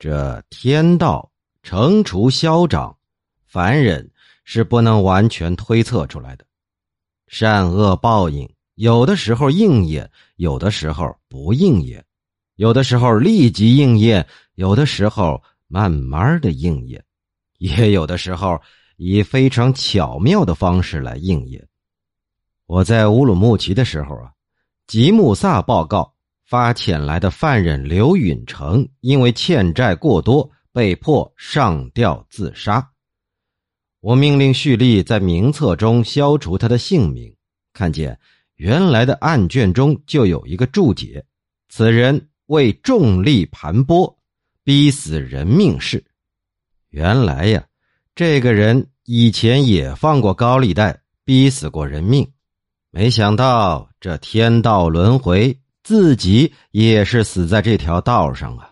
这天道惩除消长，凡人是不能完全推测出来的。善恶报应，有的时候应验，有的时候不应验，有的时候立即应验，有的时候慢慢的应验，也有的时候以非常巧妙的方式来应验。我在乌鲁木齐的时候啊，吉木萨报告。发遣来的犯人刘允成因为欠债过多，被迫上吊自杀。我命令蓄力在名册中消除他的姓名。看见原来的案卷中就有一个注解：此人为重利盘剥，逼死人命事。原来呀，这个人以前也放过高利贷，逼死过人命。没想到这天道轮回。自己也是死在这条道上啊。